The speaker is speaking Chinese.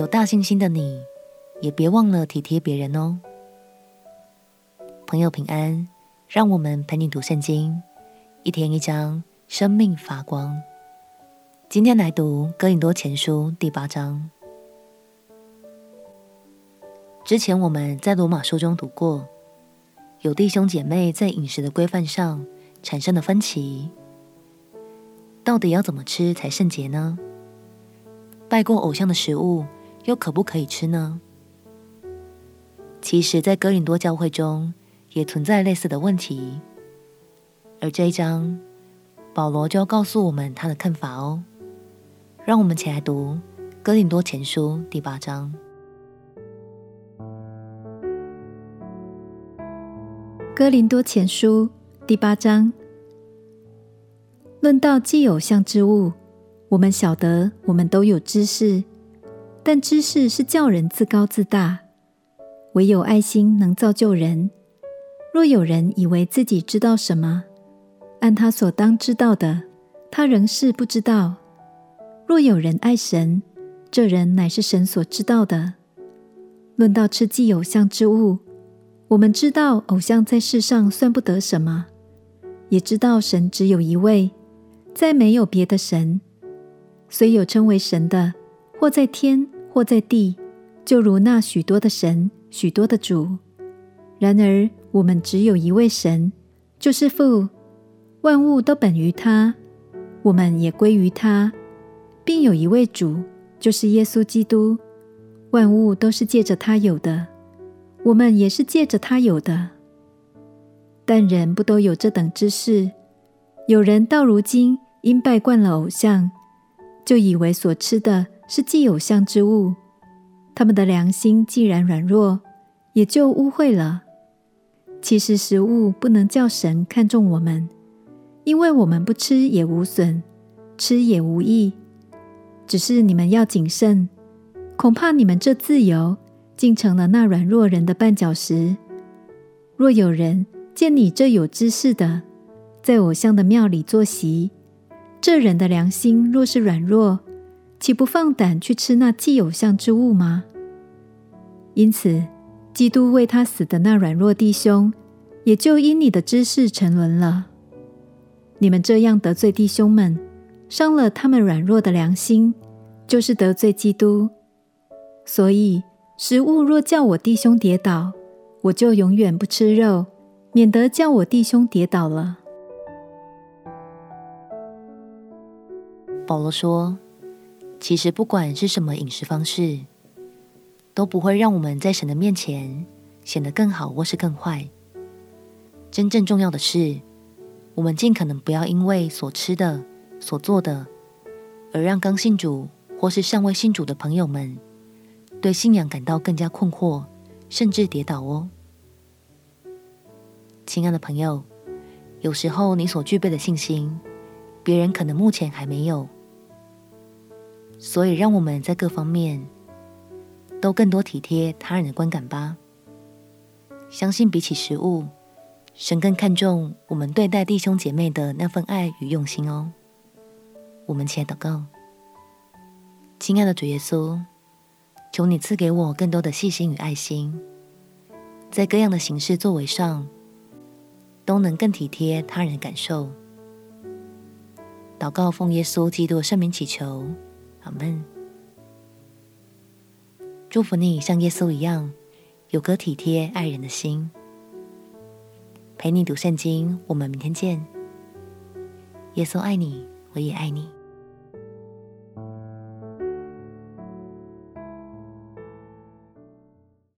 有大信心的你，也别忘了体贴别人哦。朋友平安，让我们陪你读圣经，一天一章，生命发光。今天来读哥林多前书第八章。之前我们在罗马书中读过，有弟兄姐妹在饮食的规范上产生了分歧，到底要怎么吃才圣洁呢？拜过偶像的食物又可不可以吃呢？其实，在哥林多教会中也存在类似的问题，而这一章保罗就要告诉我们他的看法哦。让我们一起来读哥林多前书第八章。哥林多前书第八章，论到既有像之物。我们晓得，我们都有知识，但知识是叫人自高自大；唯有爱心能造就人。若有人以为自己知道什么，按他所当知道的，他仍是不知道。若有人爱神，这人乃是神所知道的。论到吃祭偶像之物，我们知道偶像在世上算不得什么，也知道神只有一位，再没有别的神。虽有称为神的，或在天，或在地，就如那许多的神、许多的主。然而我们只有一位神，就是父，万物都本于他，我们也归于他，并有一位主，就是耶稣基督。万物都是借着他有的，我们也是借着他有的。但人不都有这等知识？有人到如今因拜惯了偶像。就以为所吃的是祭偶像之物，他们的良心既然软弱，也就污秽了。其实食物不能叫神看重我们，因为我们不吃也无损，吃也无益。只是你们要谨慎，恐怕你们这自由竟成了那软弱人的绊脚石。若有人见你这有知识的，在偶像的庙里坐席，这人的良心若是软弱，岂不放胆去吃那既有像之物吗？因此，基督为他死的那软弱弟兄，也就因你的知识沉沦了。你们这样得罪弟兄们，伤了他们软弱的良心，就是得罪基督。所以，食物若叫我弟兄跌倒，我就永远不吃肉，免得叫我弟兄跌倒了。保罗说：“其实不管是什么饮食方式，都不会让我们在神的面前显得更好或是更坏。真正重要的是，我们尽可能不要因为所吃的、所做的，而让刚信主或是尚未信主的朋友们对信仰感到更加困惑，甚至跌倒哦。亲爱的朋友，有时候你所具备的信心，别人可能目前还没有。”所以，让我们在各方面都更多体贴他人的观感吧。相信比起食物，神更看重我们对待弟兄姐妹的那份爱与用心哦。我们起来祷告，亲爱的主耶稣，求你赐给我更多的细心与爱心，在各样的形式作为上，都能更体贴他人的感受。祷告奉耶稣基督的圣名祈求。阿门。祝福你像耶稣一样，有颗体贴爱人的心。陪你读圣经，我们明天见。耶稣爱你，我也爱你。